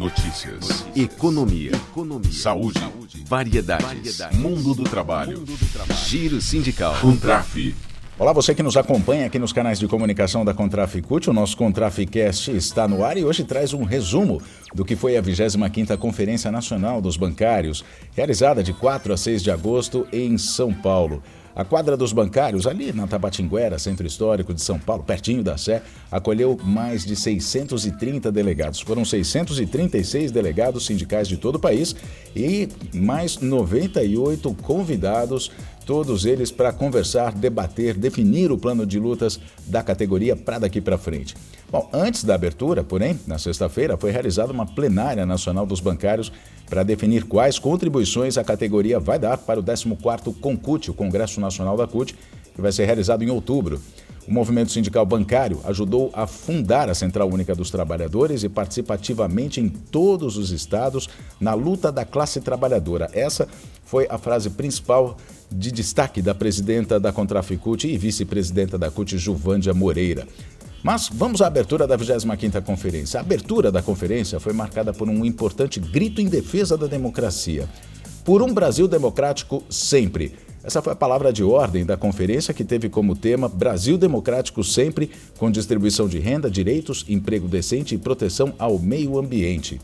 Notícias. Economia. Economia. Saúde. Saúde. Variedades. Variedades. Mundo do trabalho. Mundo do trabalho. Giro sindical. Contraf. Olá, você que nos acompanha aqui nos canais de comunicação da Contraficute, o nosso Contraficast está no ar e hoje traz um resumo do que foi a 25ª Conferência Nacional dos Bancários, realizada de 4 a 6 de agosto em São Paulo. A quadra dos bancários, ali na Tabatinguera, centro histórico de São Paulo, pertinho da Sé, acolheu mais de 630 delegados. Foram 636 delegados sindicais de todo o país e mais 98 convidados todos eles para conversar, debater, definir o plano de lutas da categoria para daqui para frente. Bom, antes da abertura, porém, na sexta-feira, foi realizada uma plenária nacional dos bancários para definir quais contribuições a categoria vai dar para o 14º CONCUT, o Congresso Nacional da CUT, que vai ser realizado em outubro. O movimento sindical bancário ajudou a fundar a Central Única dos Trabalhadores e participa ativamente em todos os estados na luta da classe trabalhadora. Essa foi a frase principal de destaque da presidenta da Contraficute e vice-presidenta da CUT, Juvândia Moreira. Mas vamos à abertura da 25ª conferência. A abertura da conferência foi marcada por um importante grito em defesa da democracia. Por um Brasil democrático sempre. Essa foi a palavra de ordem da conferência que teve como tema Brasil Democrático sempre, com distribuição de renda, direitos, emprego decente e proteção ao meio ambiente.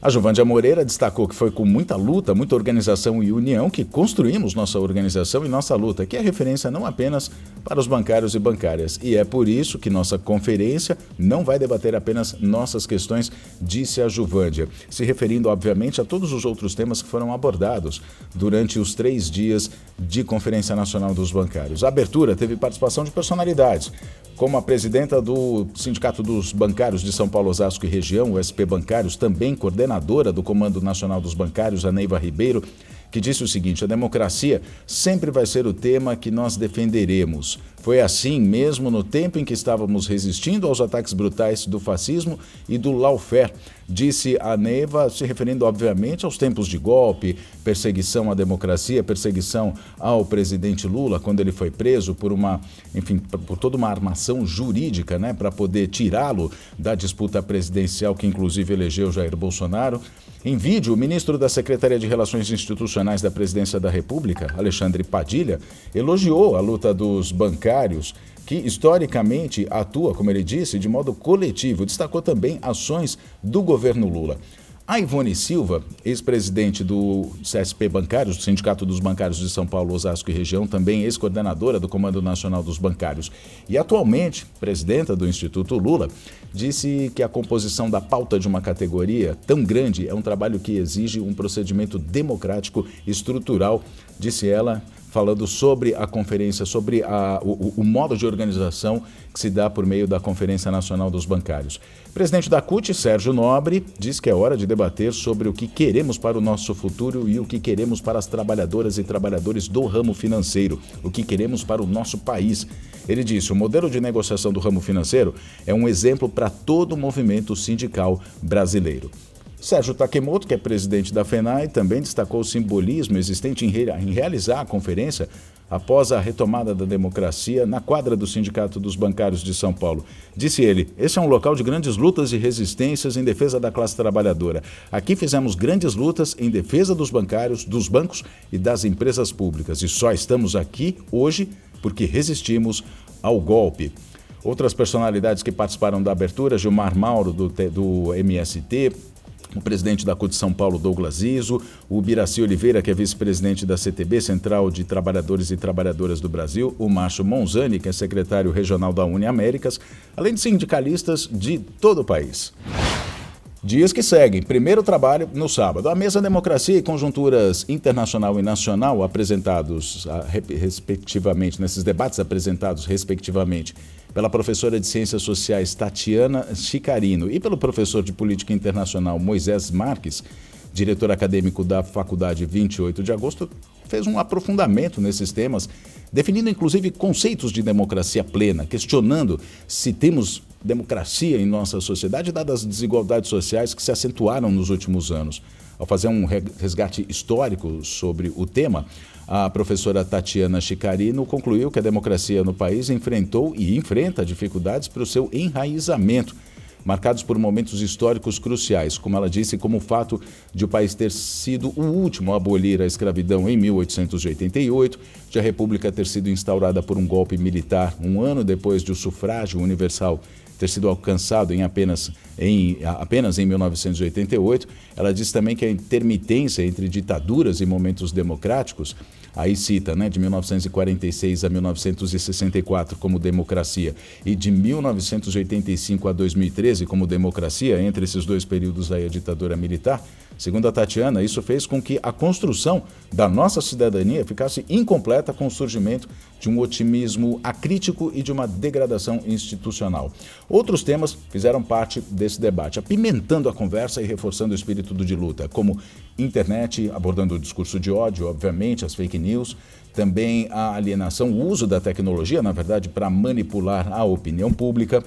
A Juvândia Moreira destacou que foi com muita luta, muita organização e união que construímos nossa organização e nossa luta, que é referência não apenas para os bancários e bancárias. E é por isso que nossa conferência não vai debater apenas nossas questões, disse a Juvândia, se referindo, obviamente, a todos os outros temas que foram abordados durante os três dias de Conferência Nacional dos Bancários. A abertura teve participação de personalidades, como a presidenta do Sindicato dos Bancários de São Paulo, Osasco e Região, o SP Bancários, também coordenadora do Comando Nacional dos Bancários, a Neiva Ribeiro, que disse o seguinte: a democracia sempre vai ser o tema que nós defenderemos. Foi assim mesmo no tempo em que estávamos resistindo aos ataques brutais do fascismo e do lawfare, disse a Neiva, se referindo obviamente aos tempos de golpe, perseguição à democracia, perseguição ao presidente Lula quando ele foi preso por uma, enfim, por toda uma armação jurídica, né, para poder tirá-lo da disputa presidencial que inclusive elegeu Jair Bolsonaro. Em vídeo, o ministro da Secretaria de Relações Institucionais da Presidência da República, Alexandre Padilha, elogiou a luta dos bancários, que historicamente atua, como ele disse, de modo coletivo. Destacou também ações do governo Lula. A Ivone Silva, ex-presidente do CSP Bancários, do Sindicato dos Bancários de São Paulo, Osasco e Região, também ex-coordenadora do Comando Nacional dos Bancários. E atualmente presidenta do Instituto Lula, disse que a composição da pauta de uma categoria tão grande é um trabalho que exige um procedimento democrático estrutural, disse ela, falando sobre a conferência, sobre a, o, o, modo de organização que se dá por meio da Conferência Nacional dos Bancários. Presidente da CUT, Sérgio Nobre, diz que é hora de debater sobre o que queremos para o nosso futuro e o que queremos para as trabalhadoras e trabalhadores do ramo financeiro, o que queremos para o nosso país. Ele disse: o modelo de negociação do ramo financeiro é um exemplo para todo o movimento sindical brasileiro. Sérgio Takemoto, que é presidente da FENAI, também destacou o simbolismo existente em, re em realizar a conferência após a retomada da democracia na quadra do Sindicato dos Bancários de São Paulo. Disse ele: Esse é um local de grandes lutas e resistências em defesa da classe trabalhadora. Aqui fizemos grandes lutas em defesa dos bancários, dos bancos e das empresas públicas. E só estamos aqui hoje porque resistimos ao golpe. Outras personalidades que participaram da abertura, Gilmar Mauro, do, do MST, o presidente da CUT São Paulo, Douglas Iso, o Biraci Oliveira, que é vice-presidente da CTB, Central de Trabalhadores e Trabalhadoras do Brasil, o Márcio Monzani, que é secretário regional da Uniaméricas, além de sindicalistas de todo o país. Dias que seguem. Primeiro trabalho no sábado. A mesa Democracia e Conjunturas Internacional e Nacional, apresentados ah, respectivamente, nesses debates apresentados respectivamente pela professora de Ciências Sociais Tatiana Chicarino e pelo professor de Política Internacional Moisés Marques, diretor acadêmico da Faculdade 28 de Agosto, fez um aprofundamento nesses temas, definindo inclusive conceitos de democracia plena, questionando se temos democracia em nossa sociedade, dadas as desigualdades sociais que se acentuaram nos últimos anos. Ao fazer um resgate histórico sobre o tema, a professora Tatiana Chicarino concluiu que a democracia no país enfrentou e enfrenta dificuldades para o seu enraizamento. Marcados por momentos históricos cruciais, como ela disse, como o fato de o país ter sido o último a abolir a escravidão em 1888, de a República ter sido instaurada por um golpe militar um ano depois de o sufrágio universal ter sido alcançado em apenas em, apenas em 1988. Ela diz também que a intermitência entre ditaduras e momentos democráticos aí cita, né, de 1946 a 1964 como democracia e de 1985 a 2013 como democracia, entre esses dois períodos aí a ditadura militar, Segundo a Tatiana, isso fez com que a construção da nossa cidadania ficasse incompleta com o surgimento de um otimismo acrítico e de uma degradação institucional. Outros temas fizeram parte desse debate, apimentando a conversa e reforçando o espírito de luta, como internet, abordando o discurso de ódio, obviamente, as fake news, também a alienação, o uso da tecnologia, na verdade, para manipular a opinião pública.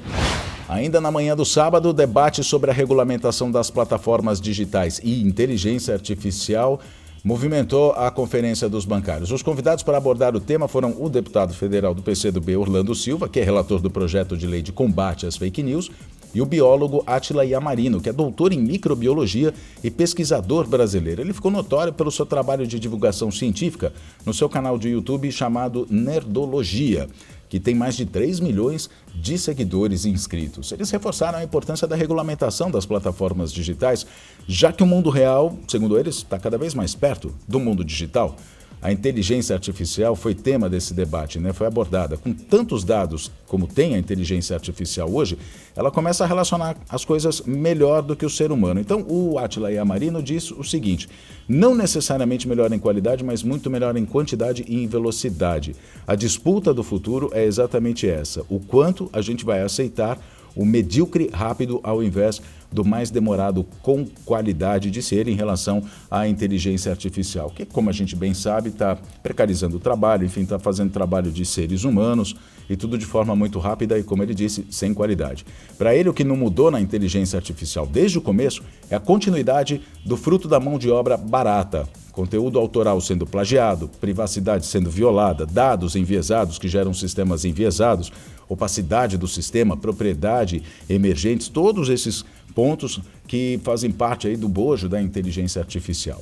Ainda na manhã do sábado, debate sobre a regulamentação das plataformas digitais e inteligência artificial movimentou a Conferência dos Bancários. Os convidados para abordar o tema foram o deputado federal do PCdoB, Orlando Silva, que é relator do projeto de lei de combate às fake news, e o biólogo Atila Yamarino, que é doutor em microbiologia e pesquisador brasileiro. Ele ficou notório pelo seu trabalho de divulgação científica no seu canal de YouTube chamado Nerdologia que tem mais de 3 milhões de seguidores inscritos. Eles reforçaram a importância da regulamentação das plataformas digitais, já que o mundo real, segundo eles, está cada vez mais perto do mundo digital. A inteligência artificial foi tema desse debate, né? foi abordada. Com tantos dados como tem a inteligência artificial hoje, ela começa a relacionar as coisas melhor do que o ser humano. Então, o Atila Yamarino diz o seguinte: não necessariamente melhor em qualidade, mas muito melhor em quantidade e em velocidade. A disputa do futuro é exatamente essa: o quanto a gente vai aceitar o medíocre rápido ao invés do mais demorado com qualidade de ser em relação à inteligência artificial, que, como a gente bem sabe, está precarizando o trabalho, enfim, está fazendo trabalho de seres humanos e tudo de forma muito rápida e, como ele disse, sem qualidade. Para ele, o que não mudou na inteligência artificial desde o começo é a continuidade do fruto da mão de obra barata, conteúdo autoral sendo plagiado, privacidade sendo violada, dados enviesados que geram sistemas enviesados, opacidade do sistema, propriedade emergentes, todos esses pontos que fazem parte aí do bojo da inteligência artificial.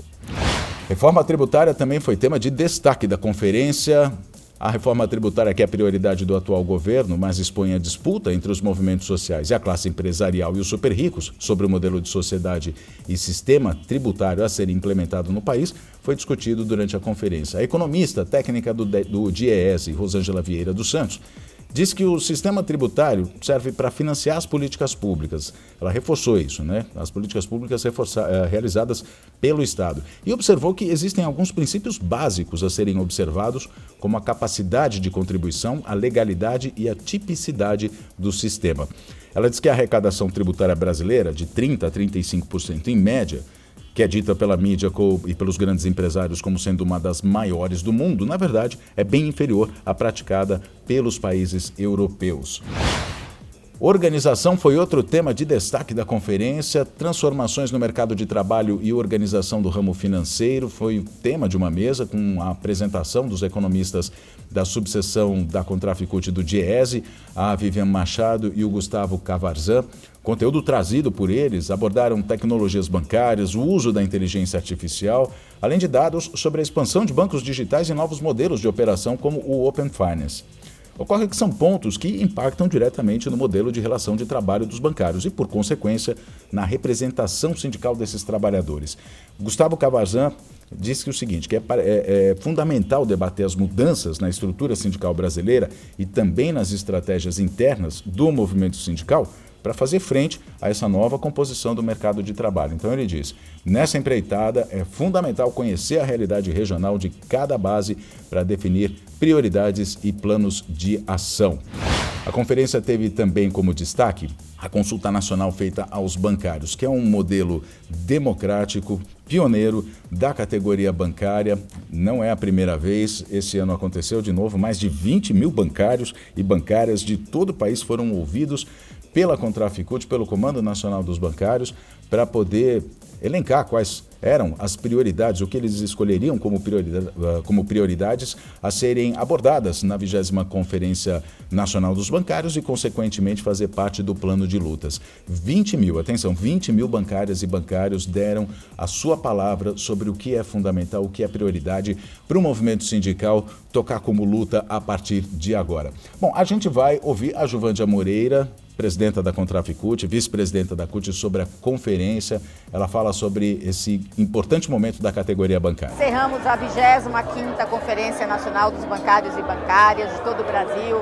Reforma tributária também foi tema de destaque da conferência. A reforma tributária, que é a prioridade do atual governo, mas expõe a disputa entre os movimentos sociais e a classe empresarial e os super ricos sobre o modelo de sociedade e sistema tributário a ser implementado no país, foi discutido durante a conferência. A economista técnica do, do DIES, Rosângela Vieira dos Santos, diz que o sistema tributário serve para financiar as políticas públicas. Ela reforçou isso, né? As políticas públicas eh, realizadas pelo Estado. E observou que existem alguns princípios básicos a serem observados, como a capacidade de contribuição, a legalidade e a tipicidade do sistema. Ela diz que a arrecadação tributária brasileira, de 30% a 35% em média, que é dita pela mídia e pelos grandes empresários como sendo uma das maiores do mundo, na verdade, é bem inferior à praticada pelos países europeus. Organização foi outro tema de destaque da conferência. Transformações no mercado de trabalho e organização do ramo financeiro foi o tema de uma mesa com a apresentação dos economistas da subseção da Contraficute do DIESE, a Vivian Machado e o Gustavo Cavarzan. Conteúdo trazido por eles abordaram tecnologias bancárias, o uso da inteligência artificial, além de dados sobre a expansão de bancos digitais e novos modelos de operação como o Open Finance. Ocorre que são pontos que impactam diretamente no modelo de relação de trabalho dos bancários e, por consequência, na representação sindical desses trabalhadores. Gustavo Cavarzan disse que o seguinte, que é, é, é, fundamental debater as mudanças na estrutura sindical brasileira e também nas estratégias internas do movimento sindical para fazer frente a essa nova composição do mercado de trabalho. Então ele diz: nessa empreitada é fundamental conhecer a realidade regional de cada base para definir prioridades e planos de ação. A conferência teve também como destaque a consulta nacional feita aos bancários, que é um modelo democrático, pioneiro da categoria bancária. Não é a primeira vez, esse ano aconteceu de novo. Mais de 20 mil bancários e bancárias de todo o país foram ouvidos pela Contraficute, pelo Comando Nacional dos Bancários, para poder elencar quais eram as prioridades, o que eles escolheriam como, ah, como prioridades a serem abordadas na 20 Conferência Nacional dos Bancários e, consequentemente, fazer parte do plano de lutas. 20 mil, atenção, 20 mil bancárias e bancários deram a sua palavra sobre o que é fundamental, o que é prioridade para o movimento sindical tocar como luta a partir de agora. Bom, a gente vai ouvir a Juvândia Moreira, presidenta da Contraficute, vice-presidenta da CUT, sobre a conferência. Ela fala sobre esse importante momento da categoria bancária. Encerramos a 25ª Conferência Nacional dos Bancários e Bancárias de todo o Brasil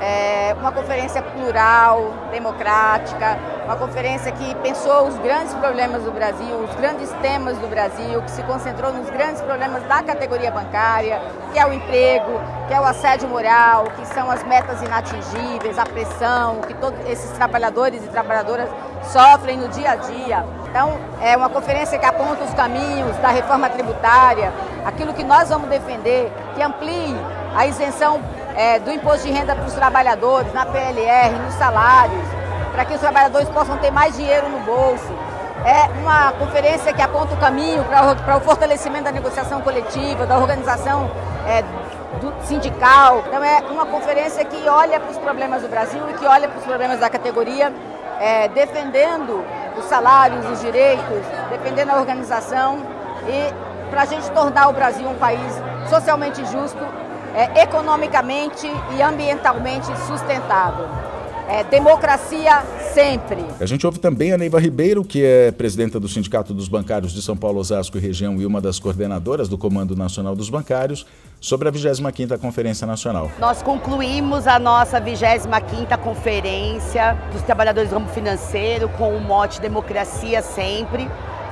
é, uma conferência plural, democrática, uma conferência que pensou os grandes problemas do Brasil, os grandes temas do Brasil, que se concentrou nos grandes problemas da categoria bancária, que é o emprego, que é o assédio moral, que são as metas inatingíveis, a pressão que todos esses trabalhadores e trabalhadoras sofrem no dia a dia. Então, é uma conferência que aponta os caminhos da reforma tributária, aquilo que nós vamos defender, que amplie a isenção é, do imposto de renda para os trabalhadores, na PLR, nos salários, para que os trabalhadores possam ter mais dinheiro no bolso. É uma conferência que aponta o caminho para o fortalecimento da negociação coletiva, da organização é, do sindical. Então é uma conferência que olha para os problemas do Brasil e que olha para os problemas da categoria, é, defendendo os salários, os direitos, defendendo a organização e para a gente tornar o Brasil um país socialmente justo é, economicamente e ambientalmente sustentável. É, democracia sempre. A gente ouve também a Neiva Ribeiro, que é presidenta do Sindicato dos Bancários de São Paulo, Osasco e região e uma das coordenadoras do Comando Nacional dos Bancários, sobre a 25ª Conferência Nacional. Nós concluímos a nossa 25ª Conferência dos Trabalhadores do Ramo Financeiro com o mote Democracia Sempre.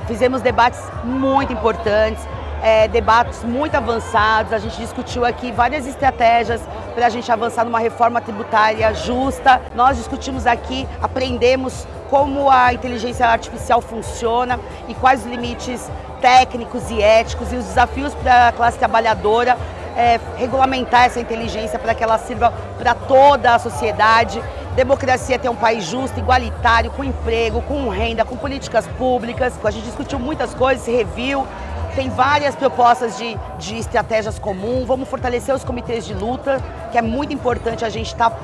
Fizemos debates muito importantes, é, debates muito avançados. A gente discutiu aqui várias estratégias para a gente avançar numa reforma tributária justa. Nós discutimos aqui, aprendemos como a inteligência artificial funciona e quais os limites técnicos e éticos e os desafios para a classe trabalhadora é, regulamentar essa inteligência para que ela sirva para toda a sociedade. Democracia ter um país justo, igualitário, com emprego, com renda, com políticas públicas. A gente discutiu muitas coisas, reviu, tem várias propostas de, de estratégias comuns. Vamos fortalecer os comitês de luta, que é muito importante a gente estar tá,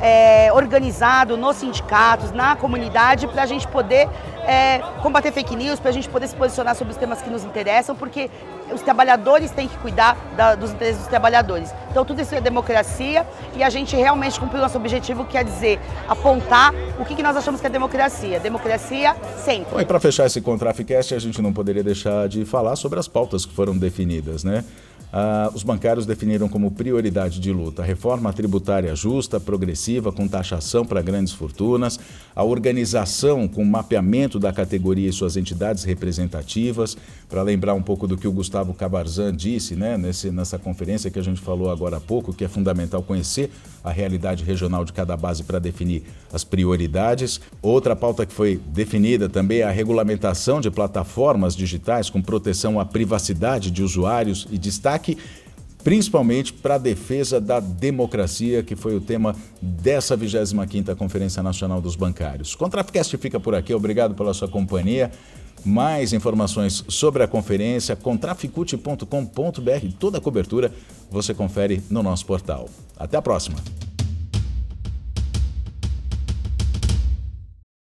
é, organizado nos sindicatos, na comunidade, para a gente poder é, combater fake news, para a gente poder se posicionar sobre os temas que nos interessam, porque os trabalhadores têm que cuidar da, dos interesses dos trabalhadores. Então tudo isso é democracia e a gente realmente cumpriu nosso objetivo, que é dizer, apontar o que, que nós achamos que é democracia. Democracia sempre. Bom, e para fechar esse Contraficast, a gente não poderia deixar de falar sobre as pautas que foram definidas, né? Ah, os bancários definiram como prioridade de luta a reforma tributária justa, progressiva, com taxação para grandes fortunas, a organização com mapeamento da categoria e suas entidades representativas, para lembrar um pouco do que o Gustavo Cabarzan disse né, nesse, nessa conferência que a gente falou agora há pouco, que é fundamental conhecer a realidade regional de cada base para definir as prioridades. Outra pauta que foi definida também é a regulamentação de plataformas digitais com proteção à privacidade de usuários e destaque destaque principalmente para a defesa da democracia, que foi o tema dessa 25ª Conferência Nacional dos Bancários. O fica por aqui, obrigado pela sua companhia. Mais informações sobre a conferência, contraficute.com.br, toda a cobertura você confere no nosso portal. Até a próxima!